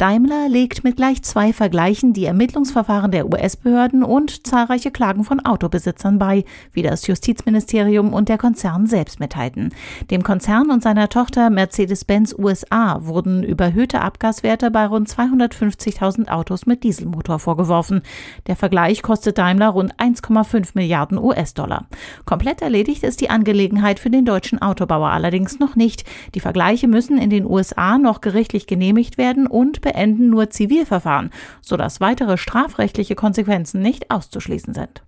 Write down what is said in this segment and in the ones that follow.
Daimler legt mit gleich zwei Vergleichen die Ermittlungsverfahren der US-Behörden und zahlreiche Klagen von Autobesitzern bei, wie das Justizministerium und der Konzern selbst mitteilten. Dem Konzern und seiner Tochter Mercedes-Benz USA wurden überhöhte Abgaswerte bei rund 250.000 Autos mit Dieselmotor vorgeworfen. Der Vergleich kostet Daimler rund 1,5 Milliarden US-Dollar. Komplett erledigt ist die Angelegenheit für den deutschen Autobauer allerdings noch nicht. Die Vergleiche müssen in den USA noch gerichtlich genehmigt werden und beenden nur Zivilverfahren, sodass weitere strafrechtliche Konsequenzen nicht auszuschließen sind.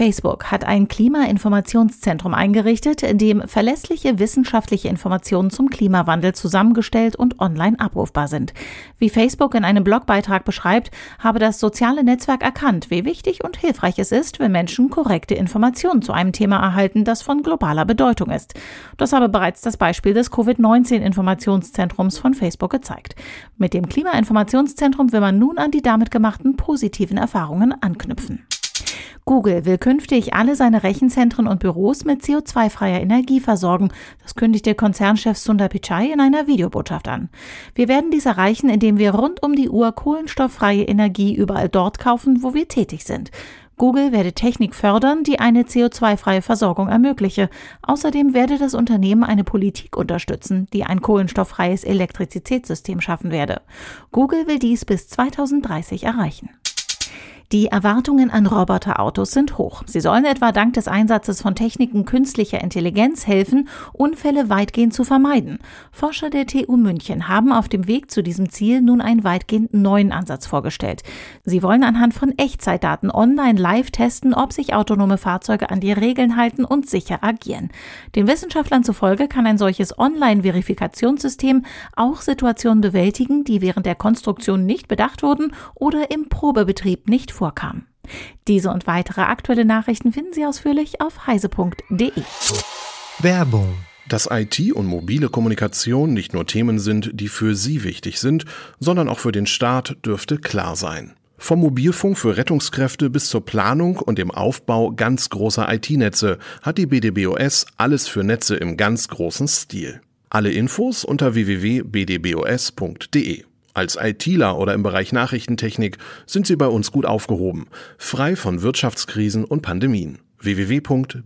Facebook hat ein Klimainformationszentrum eingerichtet, in dem verlässliche wissenschaftliche Informationen zum Klimawandel zusammengestellt und online abrufbar sind. Wie Facebook in einem Blogbeitrag beschreibt, habe das soziale Netzwerk erkannt, wie wichtig und hilfreich es ist, wenn Menschen korrekte Informationen zu einem Thema erhalten, das von globaler Bedeutung ist. Das habe bereits das Beispiel des Covid-19-Informationszentrums von Facebook gezeigt. Mit dem Klimainformationszentrum will man nun an die damit gemachten positiven Erfahrungen anknüpfen. Google will künftig alle seine Rechenzentren und Büros mit CO2-freier Energie versorgen. Das kündigte Konzernchef Sundar Pichai in einer Videobotschaft an. Wir werden dies erreichen, indem wir rund um die Uhr kohlenstofffreie Energie überall dort kaufen, wo wir tätig sind. Google werde Technik fördern, die eine CO2-freie Versorgung ermögliche. Außerdem werde das Unternehmen eine Politik unterstützen, die ein kohlenstofffreies Elektrizitätssystem schaffen werde. Google will dies bis 2030 erreichen. Die Erwartungen an Roboterautos sind hoch. Sie sollen etwa dank des Einsatzes von Techniken künstlicher Intelligenz helfen, Unfälle weitgehend zu vermeiden. Forscher der TU München haben auf dem Weg zu diesem Ziel nun einen weitgehend neuen Ansatz vorgestellt. Sie wollen anhand von Echtzeitdaten online live testen, ob sich autonome Fahrzeuge an die Regeln halten und sicher agieren. Den Wissenschaftlern zufolge kann ein solches Online-Verifikationssystem auch Situationen bewältigen, die während der Konstruktion nicht bedacht wurden oder im Probebetrieb nicht vorkam. Diese und weitere aktuelle Nachrichten finden Sie ausführlich auf heise.de. Werbung dass IT und mobile Kommunikation nicht nur Themen sind, die für Sie wichtig sind, sondern auch für den Staat, dürfte klar sein. Vom Mobilfunk für Rettungskräfte bis zur Planung und dem Aufbau ganz großer IT-Netze hat die BDBOS alles für Netze im ganz großen Stil. Alle Infos unter www.bdbos.de. Als ITler oder im Bereich Nachrichtentechnik sind Sie bei uns gut aufgehoben, frei von Wirtschaftskrisen und Pandemien. www.bdbos.de